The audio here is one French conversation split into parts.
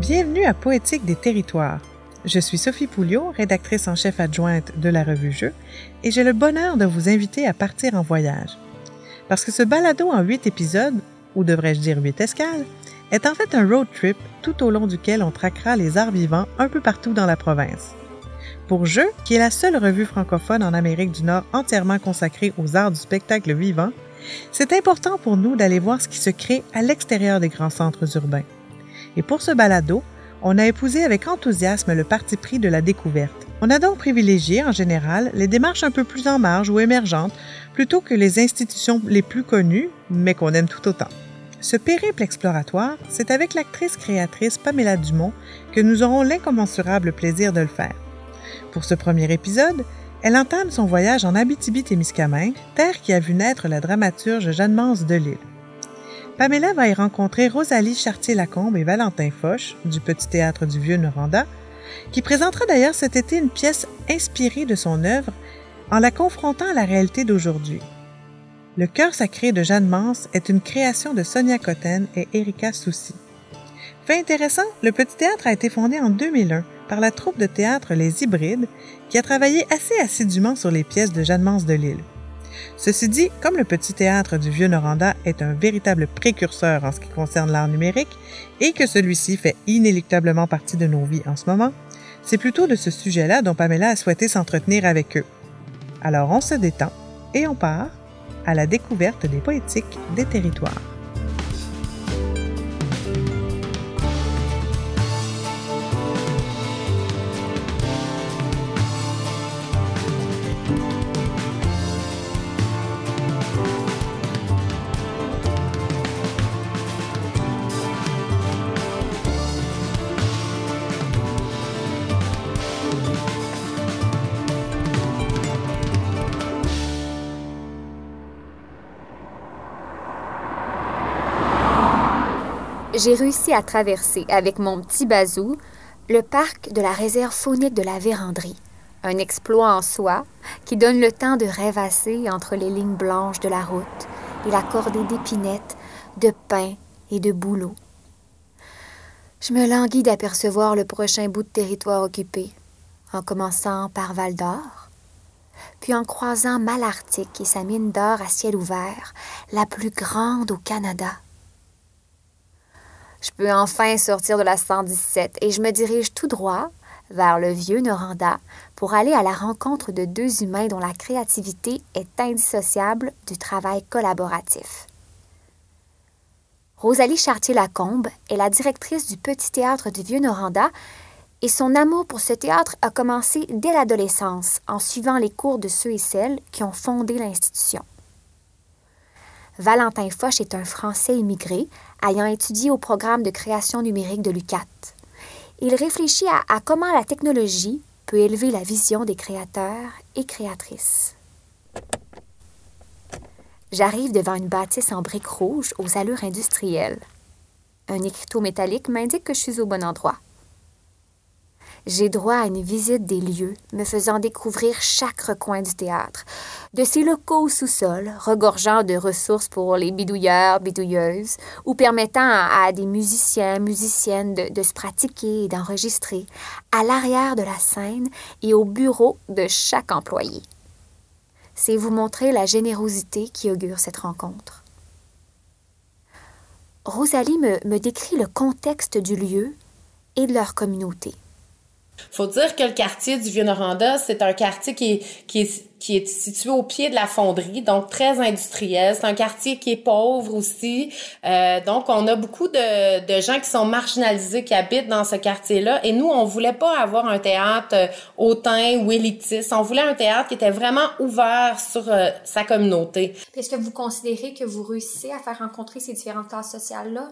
Bienvenue à Poétique des territoires. Je suis Sophie Pouliot, rédactrice en chef adjointe de la revue Jeux, et j'ai le bonheur de vous inviter à partir en voyage. Parce que ce balado en huit épisodes, ou devrais-je dire huit escales, est en fait un road trip tout au long duquel on traquera les arts vivants un peu partout dans la province. Pour Jeux, qui est la seule revue francophone en Amérique du Nord entièrement consacrée aux arts du spectacle vivant, c'est important pour nous d'aller voir ce qui se crée à l'extérieur des grands centres urbains. Et pour ce balado, on a épousé avec enthousiasme le parti pris de la découverte. On a donc privilégié, en général, les démarches un peu plus en marge ou émergentes plutôt que les institutions les plus connues, mais qu'on aime tout autant. Ce périple exploratoire, c'est avec l'actrice créatrice Pamela Dumont que nous aurons l'incommensurable plaisir de le faire. Pour ce premier épisode, elle entame son voyage en Abitibi-Témiscamingue, terre qui a vu naître la dramaturge Jeanne-Mance Delille. Pamela va y rencontrer Rosalie Chartier-Lacombe et Valentin Foch du Petit Théâtre du Vieux-Noranda, qui présentera d'ailleurs cet été une pièce inspirée de son œuvre en la confrontant à la réalité d'aujourd'hui. Le cœur sacré de Jeanne Mance est une création de Sonia Cotten et Erika Soucy. Fait intéressant, le Petit Théâtre a été fondé en 2001 par la troupe de théâtre Les Hybrides, qui a travaillé assez assidûment sur les pièces de Jeanne Mance de Lille. Ceci dit, comme le Petit Théâtre du Vieux-Noranda est un véritable précurseur en ce qui concerne l'art numérique et que celui-ci fait inéluctablement partie de nos vies en ce moment, c'est plutôt de ce sujet-là dont Pamela a souhaité s'entretenir avec eux. Alors on se détend et on part à la découverte des poétiques des territoires. J'ai réussi à traverser avec mon petit bazou le parc de la réserve faunique de la Vérandrie. Un exploit en soi qui donne le temps de rêvasser entre les lignes blanches de la route et la cordée d'épinettes, de pins et de bouleaux. Je me languis d'apercevoir le prochain bout de territoire occupé, en commençant par Val d'Or, puis en croisant Malartic et sa mine d'or à ciel ouvert, la plus grande au Canada. Je peux enfin sortir de la 117 et je me dirige tout droit vers le vieux Noranda pour aller à la rencontre de deux humains dont la créativité est indissociable du travail collaboratif. Rosalie Chartier-Lacombe est la directrice du Petit Théâtre du Vieux Noranda et son amour pour ce théâtre a commencé dès l'adolescence en suivant les cours de ceux et celles qui ont fondé l'institution. Valentin Foch est un Français immigré ayant étudié au programme de création numérique de l'UCAT. Il réfléchit à, comment la technologie peut élever la vision des créateurs et créatrices. J'arrive devant une bâtisse en briques rouges aux allures industrielles. Un écriteau métallique m'indique que je suis au bon endroit j'ai droit à une visite des lieux, me faisant découvrir chaque recoin du théâtre, de ses locaux au sous-sol, regorgeant de ressources pour les bidouilleurs, bidouilleuses, ou permettant à, des musiciens, musiciennes de, se pratiquer et d'enregistrer, à l'arrière de la scène et au bureau de chaque employé. C'est vous montrer la générosité qui augure cette rencontre. Rosalie me décrit le contexte du lieu et de leur communauté. Faut dire que le quartier du Vieux-Noranda, c'est un quartier qui est, qui est, qui est situé au pied de la fonderie, donc très industriel. C'est un quartier qui est pauvre aussi. Euh, donc, on a beaucoup de, de gens qui sont marginalisés, qui habitent dans ce quartier-là. Et nous, on voulait pas avoir un théâtre euh, hautain ou élitiste. On voulait un théâtre qui était vraiment ouvert sur euh, sa communauté. Est-ce que vous considérez que vous réussissez à faire rencontrer ces différentes classes sociales-là?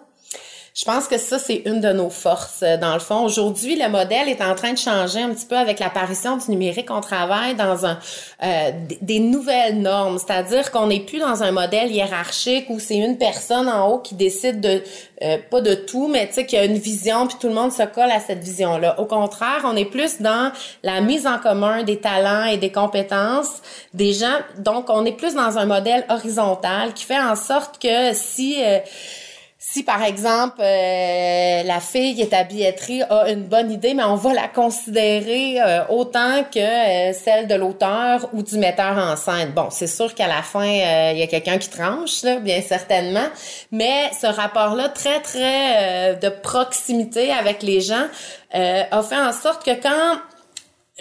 Je pense que ça, c'est une de nos forces. Euh, dans le fond, aujourd'hui, le modèle est en train de changer un petit peu avec l'apparition du numérique. On travaille dans un euh, des nouvelles normes, c'est-à-dire qu'on n'est plus dans un modèle hiérarchique où c'est une personne en haut qui décide de euh, pas de tout, mais tu sais qu'il y a une vision puis tout le monde se colle à cette vision-là. Au contraire, on est plus dans la mise en commun des talents et des compétences des gens. Donc, on est plus dans un modèle horizontal qui fait en sorte que si si par exemple euh, la fille est à billetterie a une bonne idée, mais on va la considérer euh, autant que euh, celle de l'auteur ou du metteur en scène. Bon, c'est sûr qu'à la fin il y a quelqu'un qui tranche bien certainement, mais ce rapport-là très très de proximité avec les gens a fait en sorte que quand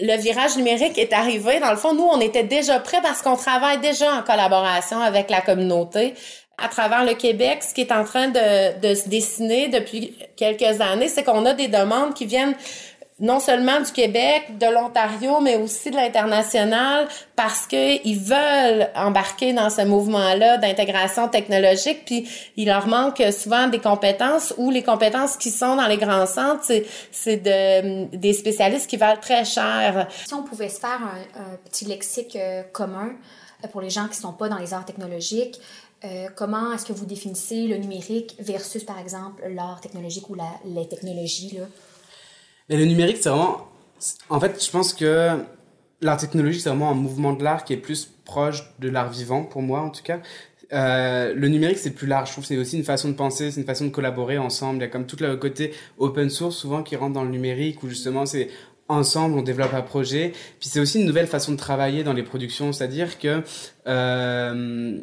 le virage numérique est arrivé, dans le fond, nous, on était déjà prêts parce qu'on travaille déjà en collaboration avec la communauté à travers le Québec, ce qui est en train de, de se dessiner depuis quelques années, c'est qu'on a des demandes qui viennent non seulement du Québec, de l'Ontario, mais aussi de l'international, parce qu'ils veulent embarquer dans ce mouvement-là d'intégration technologique, puis il leur manque souvent des compétences, ou les compétences qui sont dans les grands centres, c'est de, des spécialistes qui valent très cher. Si on pouvait se faire un, un petit lexique euh, commun euh, pour les gens qui sont pas dans les arts technologiques, euh, comment est-ce que vous définissez le numérique versus, par exemple, l'art technologique ou la, les technologies? Là? Mais le numérique, c'est vraiment... En fait, je pense que l'art technologique, c'est vraiment un mouvement de l'art qui est plus proche de l'art vivant, pour moi en tout cas. Euh, le numérique, c'est plus large. Je trouve c'est aussi une façon de penser, c'est une façon de collaborer ensemble. Il y a comme tout le côté open source souvent qui rentre dans le numérique, où justement c'est ensemble on développe un projet. Puis c'est aussi une nouvelle façon de travailler dans les productions, c'est-à-dire que euh,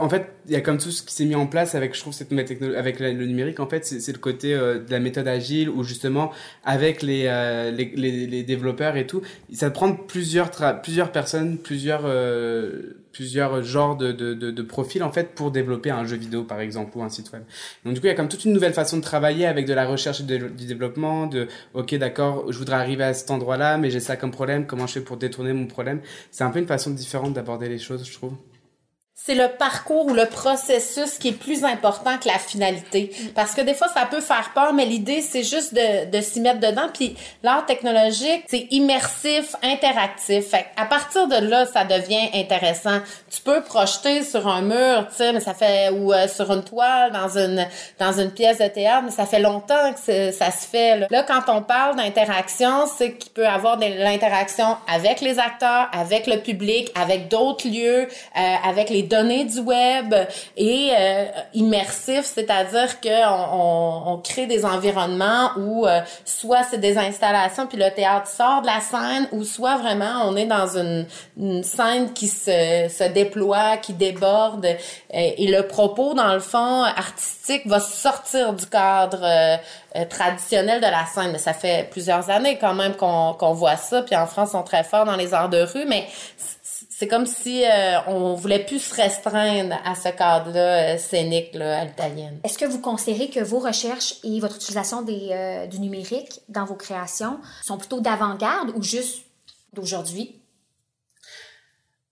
en fait, il y a comme tout ce qui s'est mis en place avec, je trouve, cette avec le numérique. En fait, c'est le côté euh, de la méthode agile où justement, avec les, euh, les, les, développeurs et tout, ça prend plusieurs plusieurs personnes, plusieurs euh, plusieurs genres de, de, de, de, profils en fait pour développer un jeu vidéo par exemple ou un site web. Donc du coup, il y a comme toute une nouvelle façon de travailler avec de la recherche et du développement. De ok, d'accord, je voudrais arriver à cet endroit-là, mais j'ai ça comme problème. Comment je fais pour détourner mon problème? C'est un peu une façon différente d'aborder les choses, je trouve c'est le parcours ou le processus qui est plus important que la finalité. Parce que des fois, ça peut faire peur, mais l'idée, c'est juste de, de s'y mettre dedans. Puis l'art technologique, c'est immersif, interactif. Fait à partir de là, ça devient intéressant. Tu peux projeter sur un mur, tu sais, mais ça fait ou euh, sur une toile dans une dans une pièce de théâtre, mais ça fait longtemps que ça se fait. Là, là quand on parle d'interaction, c'est qu'il peut avoir de l'interaction avec les acteurs, avec le public, avec d'autres lieux, euh, avec les données du web et euh, immersif, c'est-à-dire que on, on, crée des environnements où euh, soit c'est des installations puis le théâtre sort de la scène ou soit vraiment on est dans une, une scène qui se, se déploie, qui déborde et, euh, et le propos dans le fond artistique va sortir du cadre euh, traditionnel de la scène. Mais ça fait plusieurs années quand même qu'on qu'on voit ça. Puis en France, ils sont très forts dans les arts de rue. Mais c'est comme si euh, on voulait plus se restreindre à ce cadre-là euh, scénique à l'italienne. Est-ce que vous considérez que vos recherches et votre utilisation euh, du numérique dans vos créations sont plutôt d'avant-garde ou juste d'aujourd'hui?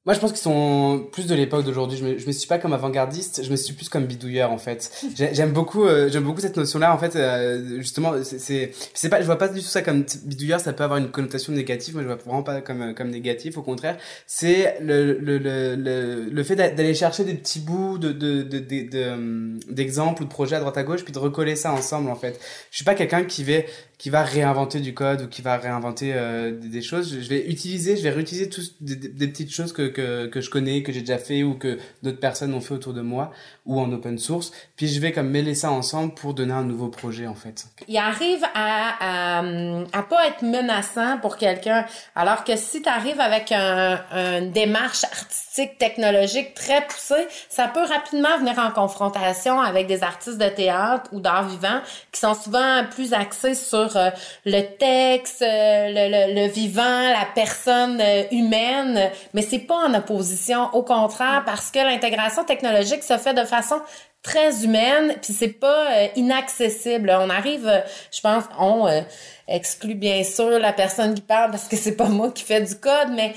Moi, je pense qu'ils sont plus de l'époque d'aujourd'hui. Je me, je me suis pas comme avant-gardiste, je me suis plus comme bidouilleur en fait. J'aime beaucoup, euh, j'aime beaucoup cette notion-là. En fait, euh, justement, c'est, c'est pas, je vois pas du tout ça comme bidouilleur. Ça peut avoir une connotation négative. Moi, je vois vraiment pas comme comme négatif. Au contraire, c'est le le le le, fait d'aller chercher des petits bouts de de de, de, d'exemples ou de projets à droite à gauche, puis de recoller ça ensemble. En fait, je suis pas quelqu'un qui va qui va réinventer du code ou qui va réinventer euh, des, choses. Je vais utiliser, je vais réutiliser tous des, petites choses que, que, que je connais, que j'ai déjà fait ou que d'autres personnes ont fait autour de moi ou en open source. Puis je vais comme mêler ça ensemble pour donner un nouveau projet en fait. Il arrive à, à, à pas être menaçant pour quelqu'un, alors que si tu arrives avec un, une démarche artistique, technologique très poussée, ça peut rapidement venir en confrontation avec des artistes de théâtre ou d'art vivant qui sont souvent plus axés sur euh, le texte, euh, le, vivant, la personne euh, humaine, mais c'est pas en opposition. Au contraire, parce que l'intégration technologique se fait de façon très humaine, puis c'est pas inaccessible. On arrive, je pense, on exclut bien sûr la personne qui parle parce que c'est pas moi qui fais du code, mais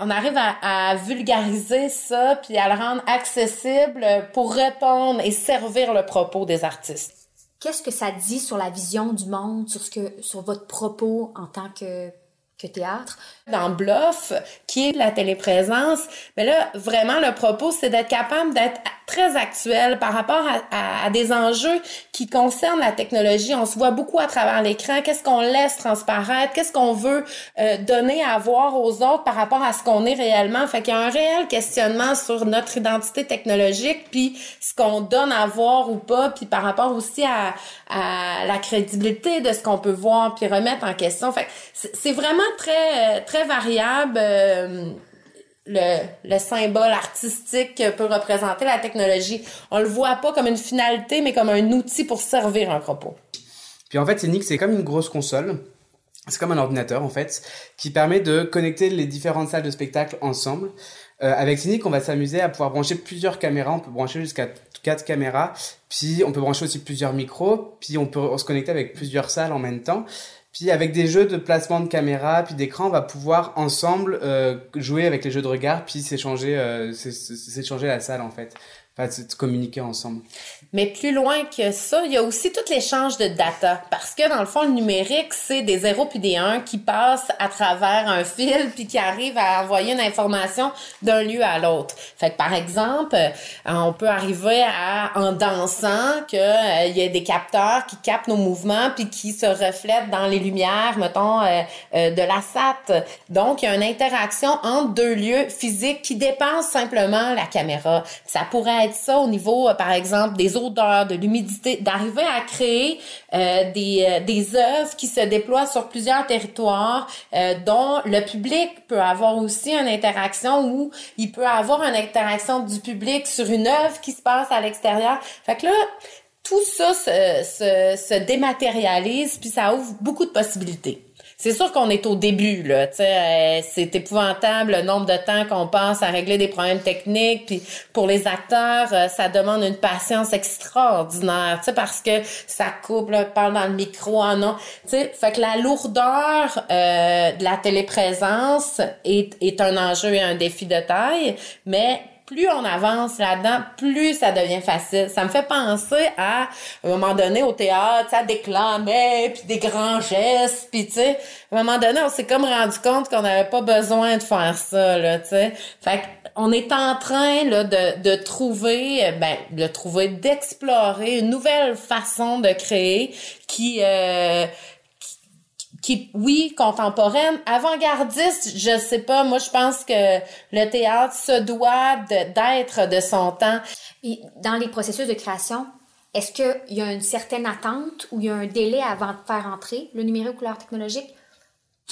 on arrive à, à, vulgariser ça puis à le rendre accessible pour répondre et servir le propos des artistes. Qu'est-ce que ça dit sur la vision du monde, sur ce que, sur votre propos en tant que que théâtre? Dans Bluff, qui est la téléprésence, mais là, vraiment, le propos, c'est d'être capable d'être très actuel par rapport à, à, des enjeux qui concernent la technologie. On se voit beaucoup à travers l'écran. Qu'est-ce qu'on laisse transparaître? Qu'est-ce qu'on veut euh, donner à voir aux autres par rapport à ce qu'on est réellement? Fait qu'il y a un réel questionnement sur notre identité technologique, puis ce qu'on donne à voir ou pas, puis par rapport aussi à, à la crédibilité de ce qu'on peut voir, puis remettre en question. Fait c'est vraiment très, très variable. Euh, le, le, symbole artistique que peut représenter la technologie. On le voit pas comme une finalité, mais comme un outil pour servir un propos. Puis en fait, Cynic, c'est comme une grosse console. C'est comme un ordinateur, en fait, qui permet de connecter les différentes salles de spectacle ensemble. Euh, avec Cynic, on va s'amuser à pouvoir brancher plusieurs caméras. On peut brancher jusqu'à quatre caméras. Puis on peut brancher aussi plusieurs micros. Puis on peut se connecter avec plusieurs salles en même temps. Puis avec des jeux de placement de caméra, puis d'écran, on va pouvoir ensemble euh, jouer avec les jeux de regard, puis s'échanger, euh, s'échanger la salle en fait enfin, de communiquer ensemble. Mais plus loin que ça, il y a aussi tout l'échange de data. Parce que dans le fond, le numérique, c'est des 0 puis des 1 qui passent à travers un fil puis qui arrivent à envoyer une information d'un lieu à l'autre. Fait que par exemple, euh, on peut arriver à, en dansant, qu'il euh, y a des capteurs qui captent nos mouvements puis qui se reflètent dans les lumières, mettons, euh, de la SAT. Donc, il y a une interaction entre deux lieux physiques qui dépassent simplement la caméra. Ça pourrait être ça au niveau, euh, par exemple, des odeurs, de l'humidité, d'arriver à créer euh, des, euh, des œuvres qui se déploient sur plusieurs territoires, dont le public peut avoir aussi une interaction ou il peut avoir une interaction du public sur une œuvre qui se passe à l'extérieur. Fait que là, tout ça se, se dématérialise, puis ça ouvre beaucoup de possibilités. C'est sûr qu'on est au début, là. Euh, c'est épouvantable le nombre de temps qu'on passe à régler des problèmes techniques. Puis pour les acteurs, euh, ça demande une patience extraordinaire, tu parce que ça coupe, là, parle dans le micro, ah non. Tu fait que la lourdeur euh, de la téléprésence est, est un enjeu et un défi de taille, mais plus on avance là-dedans, plus ça devient facile. Ça me fait penser à, un moment donné, au théâtre, ça déclamait, puis des grands gestes, puis tu sais, à un moment donné, on s'est comme rendu compte qu'on n'avait pas besoin de faire ça, là, tu sais. Fait on est en train, là, de, de trouver, ben, de trouver, d'explorer une nouvelle façon de créer qui... Euh, qui, oui, contemporaine, avant-gardiste, je sais pas. Moi, je pense que le théâtre se doit d'être de, son temps. Et dans les processus de création, est-ce qu'il y a une certaine attente ou il y a un délai avant de faire entrer le numérique ou l'art technologique?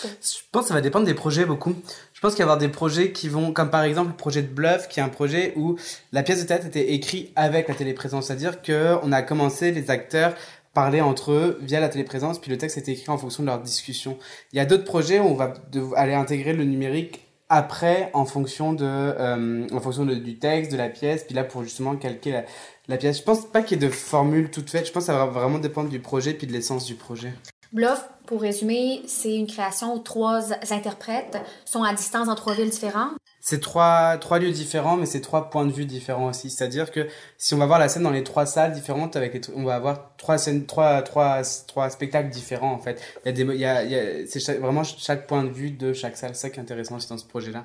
Je pense que ça va dépendre des projets beaucoup. Je pense qu'il y avoir des projets qui vont, comme par exemple le projet de Bluff, qui est un projet où la pièce de théâtre était écrite avec la téléprésence, c'est-à-dire qu'on a commencé les acteurs parler entre eux via la téléprésence, puis le texte est écrit en fonction de leur discussion. Il y a d'autres projets où on va aller intégrer le numérique après en fonction de euh, en fonction du texte de la pièce puis là pour justement calquer la, la pièce je pense pas qu'il y ait de formule toute faite je pense que ça va vraiment dépendre du projet puis de l'essence du projet Bluff, pour résumer, c'est une création où trois interprètes sont à distance dans trois villes différentes. C'est trois, trois lieux différents, mais c'est trois points de vue différents aussi. C'est-à-dire que si on va voir la scène dans les trois salles différentes, avec on va avoir trois scènes, trois, trois, trois spectacles différents, en fait. Il y a des, il y a, c'est vraiment chaque point de vue de chaque salle. C'est ça qui est intéressant aussi dans ce projet-là.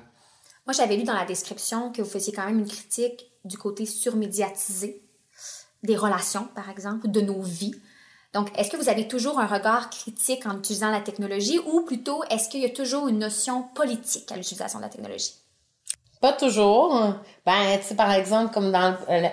Moi, j'avais lu dans la description que vous faisiez quand même une critique du côté surmédiatisé des relations, par exemple, de nos vies. Donc, est-ce que vous avez toujours un regard critique en utilisant la technologie ou plutôt est-ce qu'il y a toujours une notion politique à l'utilisation de la technologie? Pas toujours. Ben, tu sais, par exemple, comme dans le, euh,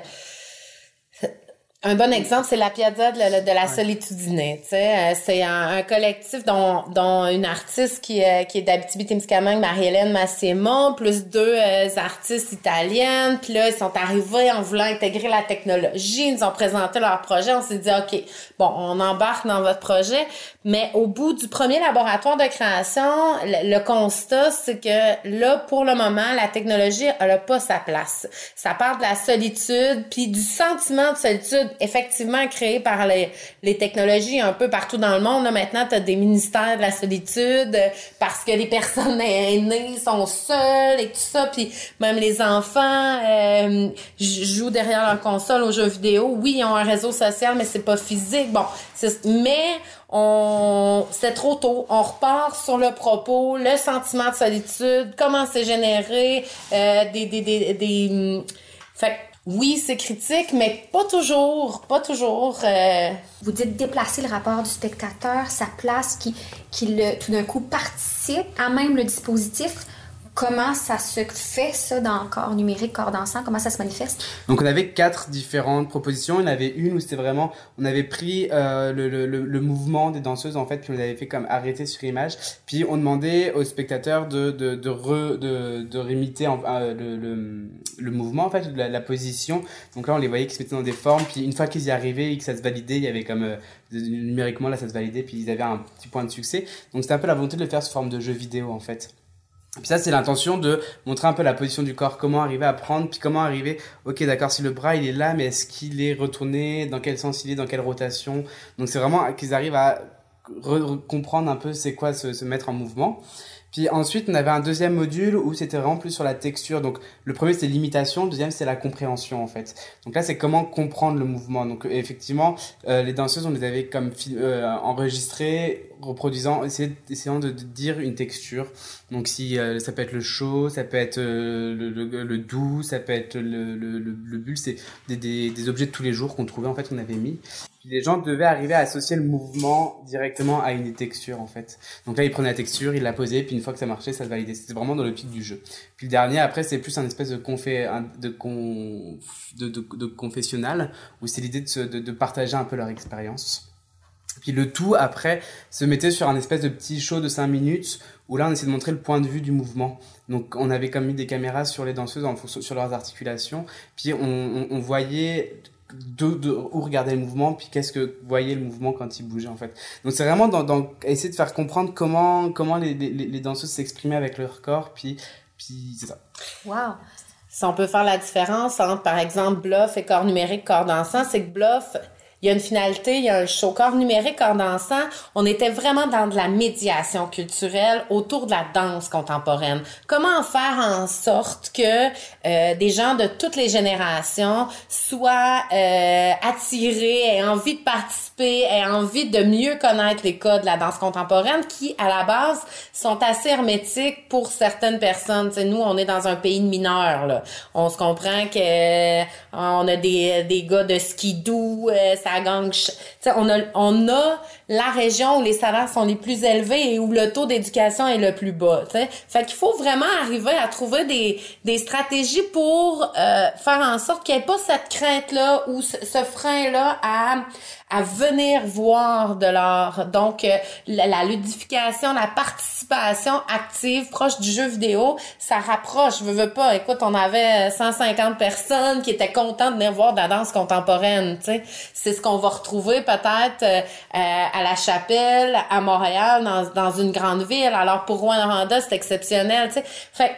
un bon exemple, c'est la Piazza de la, la Solitudine. Euh, c'est un, collectif dont, dont une artiste qui, euh, qui est d'Abitibi-Témiscamingue, Marie-Hélène Massimo, plus deux euh, artistes italiennes. Puis là, ils sont arrivés en voulant intégrer la technologie. Ils nous ont présenté leur projet. On s'est dit, OK, bon, on embarque dans votre projet. Mais au bout du premier laboratoire de création, le, constat, c'est que là, pour le moment, la technologie, elle a pas sa place. Ça part de la solitude, puis du sentiment de solitude effectivement créée par les, les technologies un peu partout dans le monde. Là, maintenant, tu as des ministères de la solitude parce que les personnes aînées sont seules et tout ça. Puis même les enfants euh, jouent derrière leur console aux jeux vidéo. Oui, ils ont un réseau social, mais c'est pas physique. Bon, mais on c'est trop tôt. On repart sur le propos, le sentiment de solitude, comment c'est généré, euh, des, des, des, des... Fait oui, c'est critique, mais pas toujours, pas toujours. Euh... Vous dites déplacer le rapport du spectateur, sa place, qui, qui le, tout d'un coup participe à même le dispositif comment ça se fait, ça, dans corps numérique, corps dansant? Comment ça se manifeste? Donc, on avait quatre différentes propositions. Il y en avait une où c'était vraiment, on avait pris euh, le, le, le, mouvement des danseuses, en fait, puis on l'avait fait comme arrêter sur image. Puis, on demandait aux spectateurs de, de, de, re, de, de réimiter euh, le, le, le, mouvement, en fait, la, la, position. Donc là, on les voyait qui se mettaient dans des formes. Puis, une fois qu'ils y arrivaient et que ça se validait, il y avait comme... Euh, numériquement, là, ça se validait, puis ils avaient un petit point de succès. Donc, c'était un peu la volonté de le faire sous forme de jeu vidéo, en fait. Puis ça, c'est l'intention de montrer un peu la position du corps, comment arriver à prendre, puis comment arriver, ok d'accord, si le bras il est là, mais est-ce qu'il est retourné, dans quel sens il est, dans quelle rotation? Donc c'est vraiment qu'ils arrivent à comprendre un peu c'est quoi se, se mettre en mouvement. Puis ensuite, on avait un deuxième module où c'était vraiment plus sur la texture. Donc le premier c'était l'imitation, le deuxième c'est la compréhension en fait. Donc là c'est comment comprendre le mouvement. Donc effectivement, euh, les danseuses on les avait comme euh, enregistrées, reproduisant, essayant de, dire une texture. Donc si euh, ça peut être le chaud, ça peut être euh, le, le, le, doux, ça peut être le, le, le bulle, c'est des, des, des, objets de tous les jours qu'on trouvait en fait qu'on avait mis les gens devaient arriver à associer le mouvement directement à une texture en fait. Donc là, ils prenaient la texture, ils la posaient, puis une fois que ça marchait, ça se validait. C'était vraiment dans le pic du jeu. Puis le dernier, après, c'est plus un espèce de confé, de, de, confessionnal, où c'est l'idée de, de, partager un peu leur expérience. Puis le tout, après, se mettait sur un espèce de petit show de 5 minutes, où là, on essayait de montrer le point de vue du mouvement. Donc, on avait comme mis des caméras sur les danseuses, en sur leurs articulations, puis on voyait de, où regarder le mouvement, puis qu'est-ce que voyait le mouvement quand il bougeait en fait. Donc c'est vraiment dans, essayer de faire comprendre comment, comment les, les, danseuses s'exprimaient avec leur corps, puis, puis c'est ça. Wow! Si on peut faire la différence entre, par exemple, bluff et corps numérique, corps dansant, c'est que bluff, il y a une finalité, il y a un show. Corps numérique en dansant, on était vraiment dans de la médiation culturelle autour de la danse contemporaine. Comment faire en sorte que euh, des gens de toutes les générations soient euh, attirés, aient envie de participer, aient envie de mieux connaître les codes de la danse contemporaine qui, à la base, sont assez hermétiques pour certaines personnes. T'sais, nous, on est dans un pays de mineurs. Là. On se comprend que euh, on a des, des gars de skidoo, euh, gang. On a, on a la région où les salaires sont les plus élevés et où le taux d'éducation est le plus bas. T'sais. Fait qu'il faut vraiment arriver à trouver des, des stratégies pour euh, faire en sorte qu'il n'y ait pas cette crainte-là ou ce, frein-là à, à venir voir de l'art. Donc, euh, la, ludification, la participation active proche du jeu vidéo, ça rapproche. Je veux, veux pas. Écoute, on avait 150 personnes qui étaient contentes de venir voir de la danse contemporaine. C'est ce qu'on va retrouver peut-être euh, à la Chapelle, à Montréal, dans, dans une grande ville. Alors pour Rwanda, c'est exceptionnel. Tu sais, fait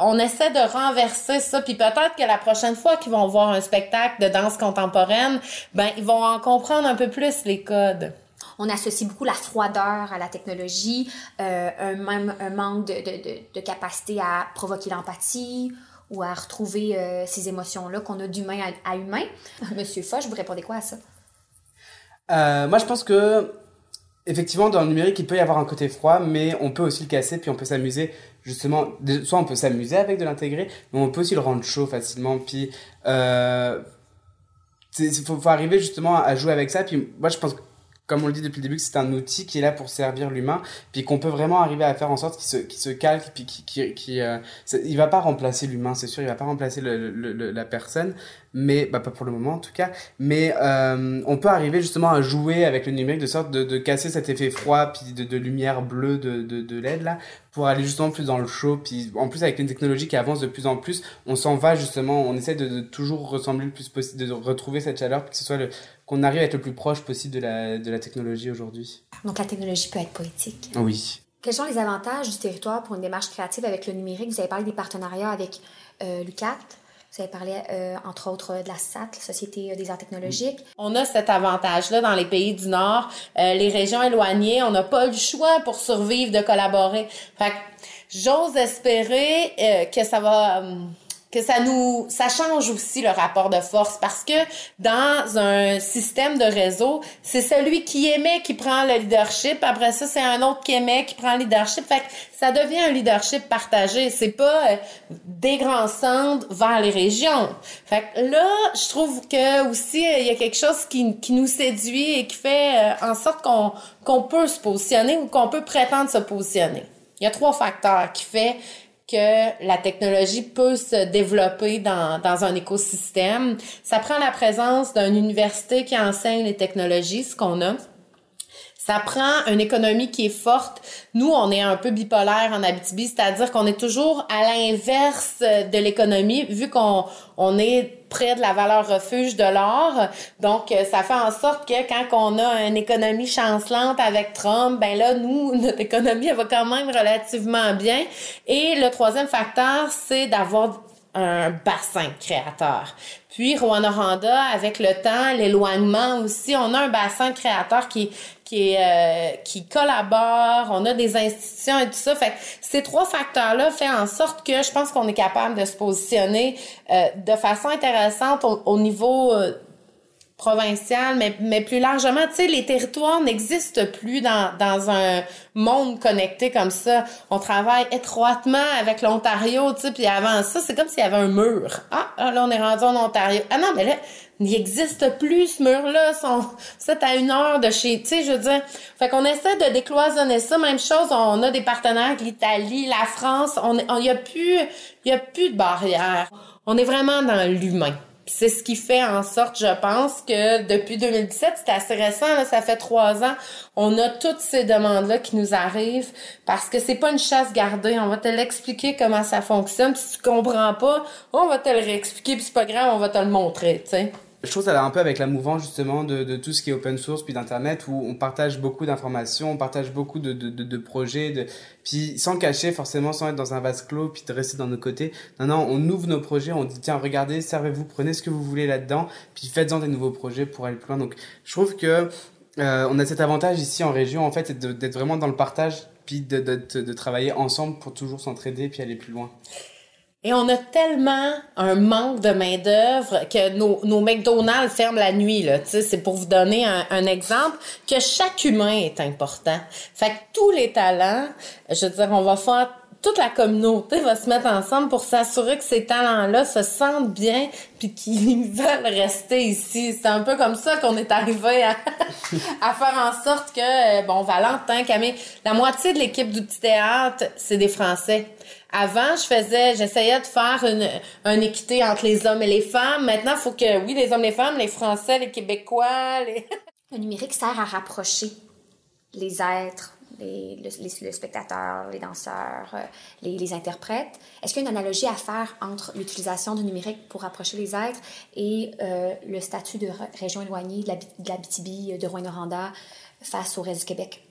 on essaie de renverser ça. Puis peut-être que la prochaine fois qu'ils vont voir un spectacle de danse contemporaine, ben ils vont en comprendre un peu plus les codes. On associe beaucoup la froideur à la technologie, euh, un, même, un manque de, de, de, de capacité à provoquer l'empathie ou à retrouver euh, ces émotions-là qu'on a d'humain à, à, humain. Monsieur Foch, vous répondez quoi à ça? Euh, moi, je pense que effectivement, dans le numérique, il peut y avoir un côté froid, mais on peut aussi le casser, puis on peut s'amuser. Justement, soit on peut s'amuser avec de l'intégrer, mais on peut aussi le rendre chaud facilement. Puis, euh, il faut, faut, arriver justement à jouer avec ça. Puis, moi, je pense que comme on le dit depuis le début, que c'est un outil qui est là pour servir l'humain, puis qu'on peut vraiment arriver à faire en sorte qu'il se, qu'il se calque, puis qu'il, qu'il, qu'il euh, va pas remplacer l'humain, c'est sûr, il va pas remplacer la personne, mais bah pas pour le moment en tout cas, mais euh, on peut arriver justement à jouer avec le numérique de sorte de, casser cet effet froid, puis de, lumière bleue de, de, LED là, pour aller justement plus dans le chaud, puis en plus avec une technologie qui avance de plus en plus, on s'en va justement, on essaie de, de toujours ressembler le plus possible, de retrouver cette chaleur, que ce soit le qu'on arrive à être le plus proche possible de la, de la technologie aujourd'hui. Donc la technologie peut être poétique. Oui. Quels sont les avantages du territoire pour une démarche créative avec le numérique? Vous avez parlé des partenariats avec euh, l'UCAT, Vous avez parlé, euh, entre autres, de la SAT, la Société des arts technologiques. On a cet avantage-là dans les pays du Nord. Euh, les régions éloignées, on n'a pas le choix pour survivre de collaborer. Fait que j'ose espérer euh, que ça va que ça nous ça change aussi le rapport de force parce que dans un système de réseau, c'est celui qui émet qui prend le leadership, après ça c'est un autre qui émet qui prend le leadership. Fait que ça devient un leadership partagé, c'est pas euh, des grands centres vers les régions. Fait que là, je trouve que aussi il y a quelque chose qui, qui nous séduit et qui fait euh, en sorte qu'on qu'on peut se positionner ou qu'on peut prétendre se positionner. Il y a trois facteurs qui fait que la technologie peut se développer dans, dans un écosystème. Ça prend la présence d'une université qui enseigne les technologies, ce qu'on a. Ça prend une économie qui est forte. Nous, on est un peu bipolaire en Abitibi, c'est-à-dire qu'on est toujours à l'inverse de l'économie, vu qu'on on est près de la valeur refuge de l'or. Donc, euh, ça fait en sorte que quand on a une économie chancelante avec Trump, ben là, nous, notre économie, elle va quand même relativement bien. Et le troisième facteur, c'est d'avoir un bassin créateur. Puis Rwanda, avec le temps, l'éloignement aussi, on a un bassin créateur qui qui euh, qui collabore, on a des institutions et tout ça. Fait ces trois facteurs-là font en sorte que je pense qu'on est capable de se positionner euh, de façon intéressante au, niveau euh, provincial, mais, mais plus largement, tu sais, les territoires n'existent plus dans, dans un monde connecté comme ça. On travaille étroitement avec l'Ontario, tu sais, puis avant ça, c'est comme s'il y avait un mur. Ah, là, on est rendu en Ontario. Ah non, mais là, il n'existe plus ce mur-là. C'est à une heure de chez, tu sais, je veux dire. Fait qu'on essaie de décloisonner ça. Même chose, on a des partenaires, l'Italie, la France. On, il y a plus, y a plus de barrières. On est vraiment dans l'humain c'est ce qui fait en sorte, je pense, que depuis 2017, c'est assez récent, ça fait trois ans, on a toutes ces demandes-là qui nous arrivent parce que c'est pas une chasse gardée. On va te l'expliquer comment ça fonctionne. si tu comprends pas, on va te le réexpliquer, puis c'est pas grave, on va te le montrer, tu je trouve ça va un peu avec la mouvance justement de, de tout ce qui est open source puis d'internet où on partage beaucoup d'informations, on partage beaucoup de, de, de, projets, de, puis sans cacher forcément, sans être dans un vase clos puis de rester dans nos côtés. Non, non, on ouvre nos projets, on dit tiens regardez, servez-vous, prenez ce que vous voulez là-dedans, puis faites-en des nouveaux projets pour aller plus loin. Donc je trouve que euh, on a cet avantage ici en région en fait d'être vraiment dans le partage puis de, de, de travailler ensemble pour toujours s'entraider puis aller plus loin. Et on a tellement un manque de main-d'œuvre que nos, nos McDonald's ferment la nuit, là. Tu sais, c'est pour vous donner un, un, exemple que chaque humain est important. Fait que tous les talents, je veux dire, on va faire toute la communauté va se mettre ensemble pour s'assurer que ces talents-là se sentent bien puis qu'ils veulent rester ici. C'est un peu comme ça qu'on est arrivé à, à faire en sorte que, bon, Valentin, Camille, la moitié de l'équipe du petit théâtre, c'est des Français. Avant, je faisais, j'essayais de faire une, équité entre les hommes et les femmes. Maintenant, il faut que, oui, les hommes, les femmes, les Français, les Québécois, les... Le numérique sert à rapprocher les êtres, les, les, spectateurs, les danseurs, euh, les, interprètes. Est-ce qu'il y a une analogie à faire entre l'utilisation du numérique pour rapprocher les êtres et euh, le statut de région éloignée de la, BTB, de Rouen-Noranda face au reste du Québec?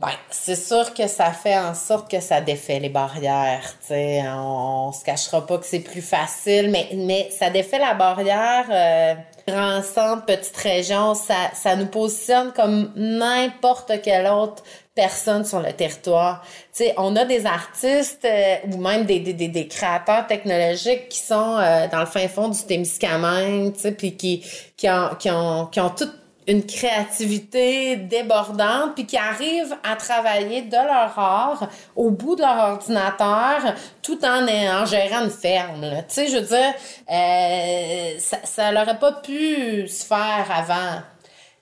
Ben, c'est sûr que ça fait en sorte que ça défait les barrières. sais, on, on se cachera pas que c'est plus facile, mais, mais ça défait la barrière. Euh, grand centre, petite région, ça, ça nous positionne comme n'importe quelle autre personne sur le territoire. Tu sais, on a des artistes euh, ou même des, des, des, créateurs technologiques qui sont euh, dans le fin fond du Témiscamingue, puis qui, qui ont, qui ont, qui ont tout une créativité débordante, puis qui arrivent à travailler de leur art au bout de leur ordinateur, tout en, en gérant une ferme. Tu sais, je veux dire, euh, ça, n'aurait pas pu se faire avant.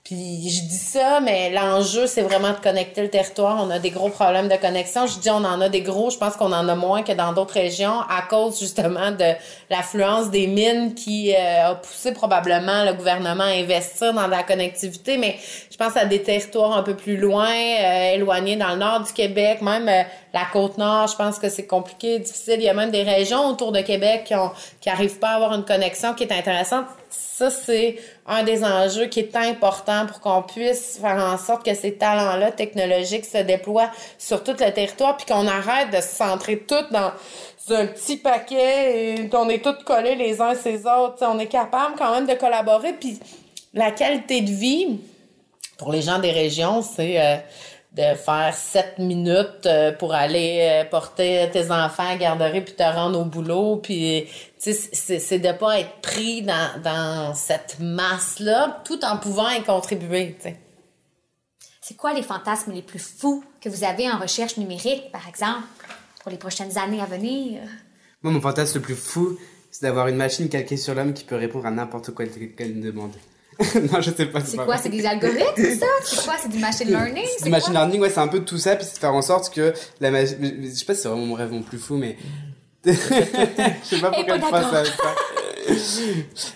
Puis je dis ça, mais l'enjeu, c'est vraiment de connecter le territoire. On a des gros problèmes de connexion. Je dis on en a des gros, je pense qu'on en a moins que dans d'autres régions à cause justement de l'affluence des mines qui euh, a poussé probablement le gouvernement à investir dans la connectivité. Mais je pense à des territoires un peu plus loin, euh, éloignés dans le nord du Québec, même euh, la côte nord. Je pense que c'est compliqué, difficile. Il y a même des régions autour de Québec qui ont qui arrivent pas à avoir une connexion qui est intéressante ça, c'est un des enjeux qui est important pour qu'on puisse faire en sorte que ces talents-là technologiques se déploient sur tout le territoire, puis qu'on arrête de se centrer toutes dans un petit paquet et qu'on est tous collés les uns ces autres. on est capable quand même de collaborer, puis la qualité de vie pour les gens des régions, c'est euh, de faire sept minutes euh, pour aller euh, porter tes enfants à la garderie puis te rendre au boulot. Puis c'est de pas être pris dans, dans cette masse là tout en pouvant y contribuer c'est quoi les fantasmes les plus fous que vous avez en recherche numérique par exemple pour les prochaines années à venir? Moi mon fantasme le plus fou c'est d'avoir une machine calquée sur l'homme qui peut répondre à n'importe quoi qu'elle demande non, je sais pas. C'est quoi? C'est des algorithmes, ça? C'est quoi? C'est du machine learning? C'est du machine learning, ouais, c'est un peu tout ça, puis c'est de faire en sorte que la. Je sais pas si c'est vraiment mon rêve mon plus fou, mais. je sais pas pourquoi je pense à ça.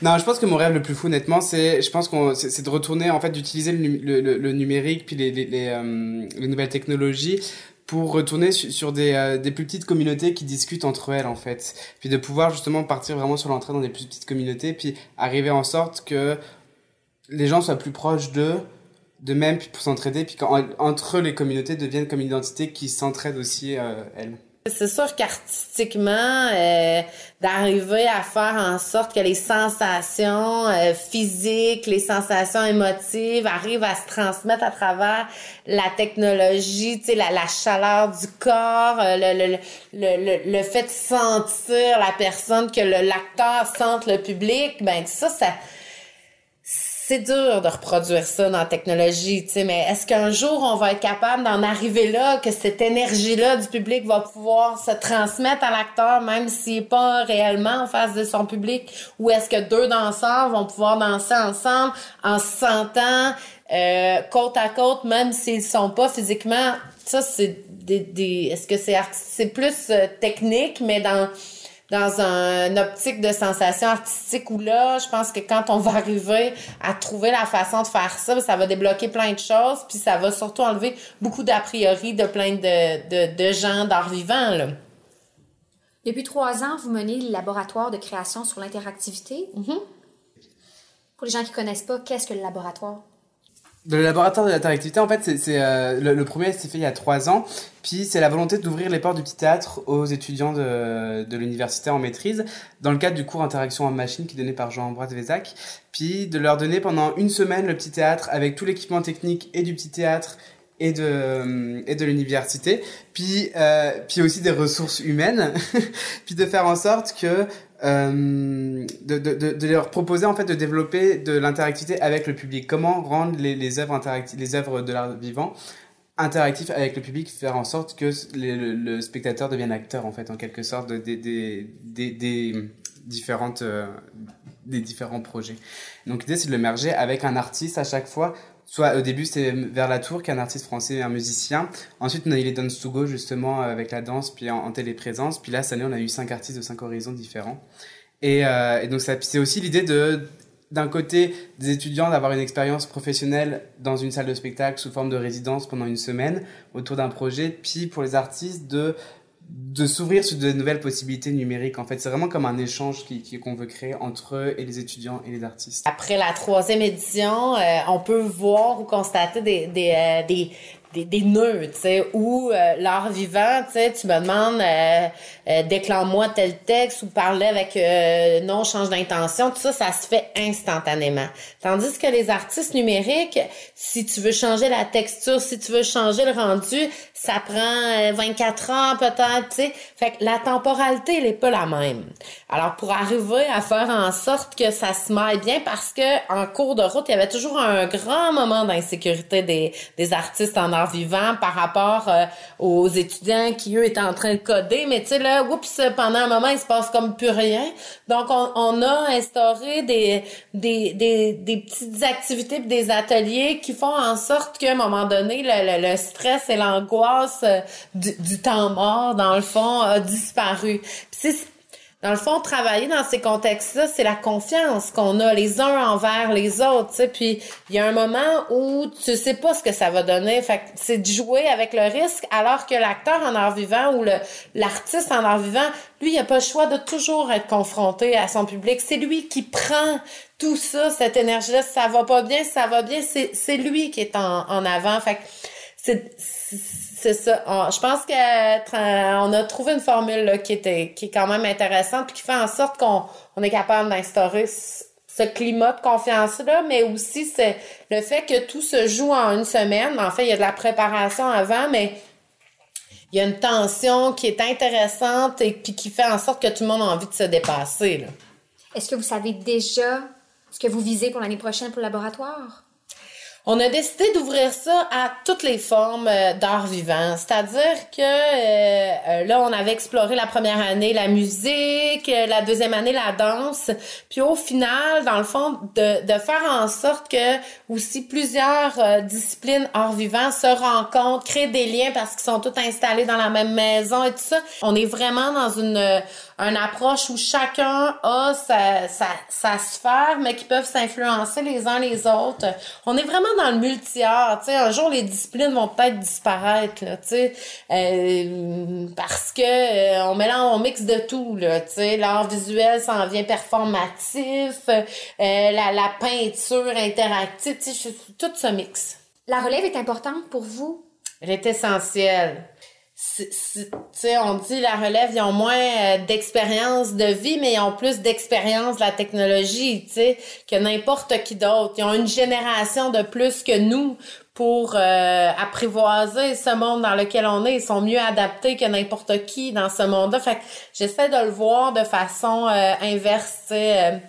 non, je pense que mon rêve le plus fou, honnêtement, c'est, je pense qu'on, c'est de retourner, en fait, d'utiliser le, le, le, numérique puis les, les, les, euh, les, nouvelles technologies pour retourner sur, des, euh, des plus petites communautés qui discutent entre elles, en fait. Puis de pouvoir justement partir vraiment sur l'entrée dans des plus petites communautés, puis arriver en sorte que les gens soient plus proches d'eux, de même, pour s'entraider, puis qu'entre les communautés deviennent comme une identité qui s'entraide aussi, euh, elles. C'est sûr qu'artistiquement, euh, d'arriver à faire en sorte que les sensations euh, physiques, les sensations émotives arrivent à se transmettre à travers la technologie, tu la, la, chaleur du corps, euh, le, le, le, le, fait de sentir la personne, que l'acteur sente le public, ben ça, ça c'est dur de reproduire ça dans la technologie, tu sais, mais est-ce qu'un jour on va être capable d'en arriver là, que cette énergie-là du public va pouvoir se transmettre à l'acteur, même s'il n'est pas réellement en face de son public, ou est-ce que deux danseurs vont pouvoir danser ensemble en se sentant euh, côte à côte, même s'ils sont pas physiquement, ça c'est des, des est-ce que c'est c'est plus euh, technique, mais dans dans un, une optique de sensation artistique où là, je pense que quand on va arriver à trouver la façon de faire ça, ça va débloquer plein de choses, puis ça va surtout enlever beaucoup d'a priori de plein de, de, de gens d'art vivant. Là. Depuis trois ans, vous menez le laboratoire de création sur l'interactivité. Mm-hmm. Pour les gens qui connaissent pas, qu'est-ce que le laboratoire? Le laboratoire de l'interactivité, en fait, c'est euh, le, premier s'est fait il y a trois ans. Puis c'est la volonté d'ouvrir les portes du petit théâtre aux étudiants de, de l'université en maîtrise, dans le cadre du cours interaction en machine qui est donné par Jean-Ambroise Vézac. Puis de leur donner pendant une semaine le petit théâtre avec tout l'équipement technique et du petit théâtre et de et de l'université puis euh, puis aussi des ressources humaines puis de faire en sorte que euh, de, de, de, leur proposer en fait de développer de l'interactivité avec le public. Comment rendre les, les œuvres les œuvres de l'art vivant interactifs avec le public, faire en sorte que le, spectateur devienne acteur en fait en quelque sorte des des, des différentes euh, des différents projets. Donc l'idée c'est de le merger avec un artiste à chaque fois soit au début c'était vers la tour qui est un artiste français un musicien. Ensuite on a eu les Dance to Go justement avec la danse puis en, téléprésence. Puis là cette année on a eu cinq artistes de cinq horizons différents. Et, euh, et donc c'est aussi l'idée de d'un côté des étudiants d'avoir une expérience professionnelle dans une salle de spectacle sous forme de résidence pendant une semaine autour d'un projet puis pour les artistes de de s'ouvrir sur de nouvelles possibilités numériques. En fait, c'est vraiment comme un échange qu'on qui, qu'on veut créer entre eux et les étudiants et les artistes. Après la troisième édition, euh, on peut voir ou constater des, des, euh, des, des, des nœuds, tu sais, où euh, l'art vivant, tu sais, tu me demandes euh, euh déclare-moi tel texte ou parler avec euh, non change d'intention, tout ça, ça se fait instantanément. Tandis que les artistes numériques, si tu veux changer la texture, si tu veux changer le rendu, ça prend 24 heures peut-être, tu sais. Fait que la temporalité, elle est pas la même. Alors pour arriver à faire en sorte que ça se maille bien, parce que en cours de route, il y avait toujours un grand moment d'insécurité des, des artistes en art vivant par rapport euh, aux étudiants qui, eux, étaient en train de coder. Mais tu sais, là, oups, pendant un moment, il se passe comme plus rien. Donc, on, a instauré des, des, des, petites activités des ateliers qui font en sorte qu'à un moment donné, le, le, stress et l'angoisse euh, du, du, temps mort, dans le fond, a disparu. Puis dans le fond, travailler dans ces contextes-là, c'est la confiance qu'on a les uns envers les autres, tu sais. Puis il y a un moment où tu sais pas ce que ça va donner. Fait c'est de jouer avec le risque, alors que l'acteur en art vivant ou l'artiste en art vivant, lui, il a pas le choix de toujours être confronté à son public. C'est lui qui prend tout ça, cette énergie-là. Ça va pas bien, ça va bien. C'est lui qui est en, en avant. Fait c'est c'est ça. je pense qu'on a trouvé une formule qui était qui est quand même intéressante puis qui fait en sorte qu'on on est capable d'instaurer ce climat de confiance-là, mais aussi c'est le fait que tout se joue en une semaine. En fait, il y a de la préparation avant, mais il y a une tension qui est intéressante et puis qui fait en sorte que tout le monde a envie de se dépasser. Est-ce que vous savez déjà ce que vous visez pour l'année prochaine pour le laboratoire? On a décidé d'ouvrir ça à toutes les formes euh, d'art vivant. C'est-à-dire que euh, euh, là, on avait exploré la première année la musique, la deuxième année la danse, puis au final, dans le fond, de, de faire en sorte que aussi plusieurs disciplines art vivant se rencontrent, créent des liens parce qu'ils sont tous installés dans la même maison et tout ça. On est vraiment dans une une approche où chacun a sa, sa, sa sphère, mais qui peuvent s'influencer les uns les autres. On est vraiment dans le multi-art. Un jour, les disciplines vont peut-être disparaître, là, euh, parce que euh, on mélange, on mixe de tout. L'art visuel s'en vient performatif, euh, la, la peinture interactive, tout se mixe. La relève est importante pour vous? Elle est essentielle sais, on dit la relève, ils ont moins euh, d'expérience de vie, mais ils ont plus d'expérience de la technologie, tu sais, que n'importe qui d'autre. Ils ont une génération de plus que nous pour euh, apprivoiser ce monde dans lequel on est. Ils sont mieux adaptés que n'importe qui dans ce monde-là. Fait que j'essaie de le voir de façon euh, inverse, sais.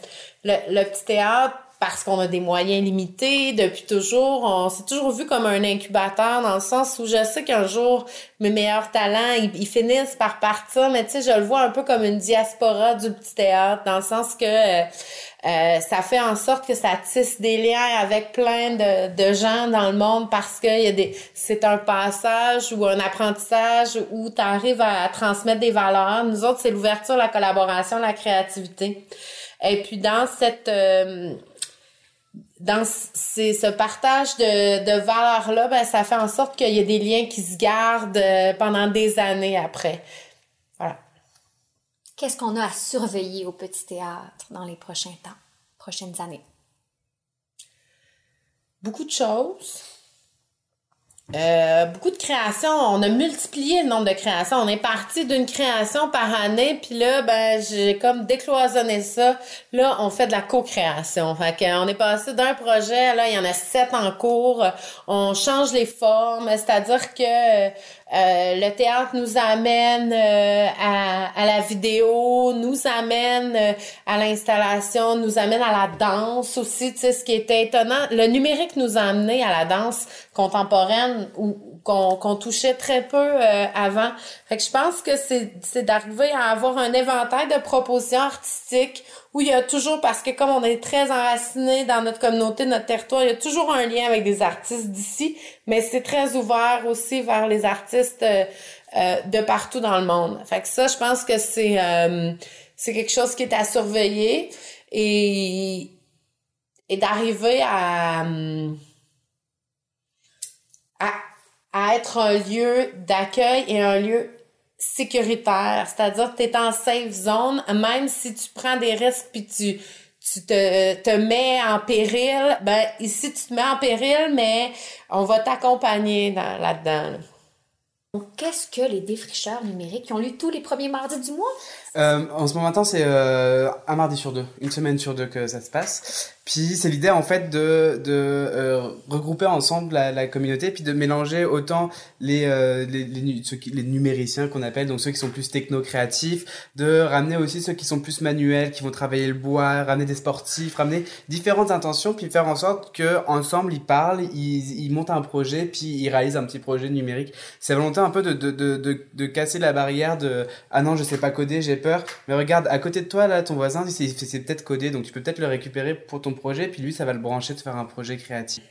le, le petit théâtre, parce qu'on a des moyens limités depuis toujours. On s'est toujours vu comme un incubateur dans le sens où je sais qu'un jour, mes meilleurs talents, ils, finissent par partir, mais tu sais, je le vois un peu comme une diaspora du petit théâtre, dans le sens que euh, euh, ça fait en sorte que ça tisse des liens avec plein de, de gens dans le monde parce que y a des c'est un passage ou un apprentissage où tu arrives à, transmettre des valeurs. Nous autres, c'est l'ouverture, la collaboration, la créativité. Et puis dans cette... Euh, dans ce partage de, de valeurs-là, ben, ça fait en sorte qu'il y a des liens qui se gardent euh, pendant des années après. Voilà. Qu'est-ce qu'on a à surveiller au petit théâtre dans les prochains temps, prochaines années? Beaucoup de choses. Euh, beaucoup de créations. On a multiplié le nombre de créations. On est parti d'une création par année, puis là, ben, j'ai comme décloisonné ça. Là, on fait de la co-création. Fait qu'on est passé d'un projet, là, il y en a sept en cours. On change les formes, c'est-à-dire que euh, le théâtre nous amène euh, à, à, la vidéo, nous amène euh, à l'installation, nous amène à la danse aussi. Tu sais, ce qui était étonnant, le numérique nous a amené à la danse contemporaine ou qu'on touchait très peu avant. Fait que je pense que c'est d'arriver à avoir un éventail de propositions artistiques où il y a toujours, parce que comme on est très enraciné dans notre communauté, notre territoire, il y a toujours un lien avec des artistes d'ici, mais c'est très ouvert aussi vers les artistes euh, euh, de partout dans le monde. Fait que ça, je pense que c'est euh, c'est quelque chose qui est à surveiller et, et d'arriver à, à, à être un lieu d'accueil et un lieu sécuritaire, c'est-à-dire que tu es en safe zone, même si tu prends des risques puis tu te mets en péril, ben ici tu te mets en péril, mais on va t'accompagner là-dedans. Qu'est-ce que les défricheurs numériques qui ont lu tous les premiers mardis du mois? Euh, en ce moment, c'est euh, un mardi sur deux, une semaine sur deux que ça se passe. Puis c'est l'idée en fait de, euh, regrouper ensemble la, la, communauté, puis de mélanger autant les, les, numériciens qu'on appelle, donc ceux qui sont plus techno-créatifs, de ramener aussi ceux qui sont plus manuels, qui vont travailler le bois, ramener des sportifs, ramener différentes intentions, puis faire en sorte que ensemble ils parlent, ils, montent un projet, puis ils réalisent un petit projet numérique. C'est volonté un peu de, de, de, de, de casser la barrière de ah non je sais pas coder, j'ai peur, mais regarde à côté de toi là ton voisin c'est peut-être codé, donc tu peux peut-être le récupérer pour ton projet, puis lui, ça va le brancher de faire un projet créatif.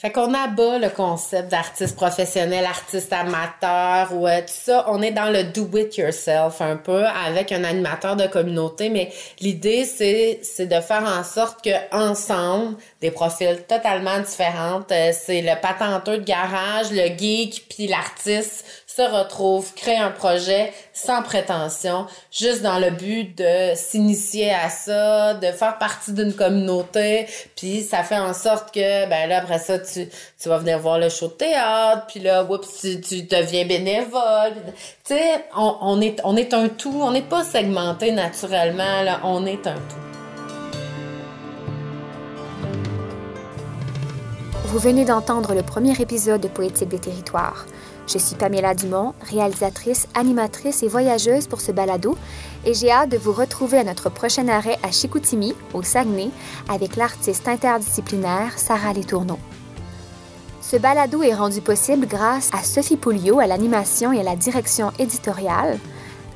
Fait qu'on abat le concept d'artiste professionnel, artiste amateur ou euh, tout ça. On est dans le do it yourself un peu avec un animateur de communauté, mais l'idée c'est de faire en sorte que ensemble, des profils totalement différents, euh, c'est le patenteux de garage, le geek puis l'artiste se retrouvent, créent un projet sans prétention, juste dans le but de s'initier à ça, de faire partie d'une communauté, puis ça fait en sorte que ben là après ça tu tu vas venir voir le show de théâtre, puis là oups tu, tu deviens bénévole. Tu sais, on, on est on est un tout, on n'est pas segmenté naturellement là, on est un tout. Vous venez d'entendre le premier épisode de Poétique des territoires. Je suis Pamela Dumont, réalisatrice, animatrice et voyageuse pour ce balado, et j'ai hâte de vous retrouver à notre prochain arrêt à Chicoutimi, au Saguenay, avec l'artiste interdisciplinaire Sarah Letourneau. Ce balado est rendu possible grâce à Sophie Pouliot à l'animation et à la direction éditoriale,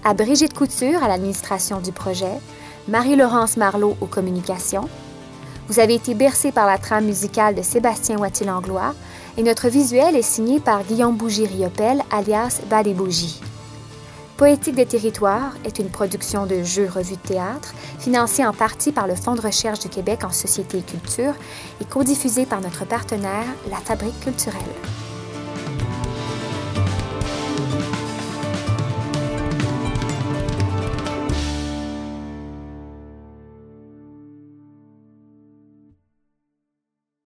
à Brigitte Couture à l'administration du projet, Marie-Laurence Marlot aux communications. Vous avez été bercé par la trame musicale de Sébastien Wattier-Langlois, et notre visuel est signé par Guillaume Bougie-Riopel, alias Badébougie. Poétique des territoires est une production de Jeux Revue de théâtre, financée en partie par le Fonds de recherche du Québec en société et culture et codiffusée par notre partenaire, la Fabrique culturelle.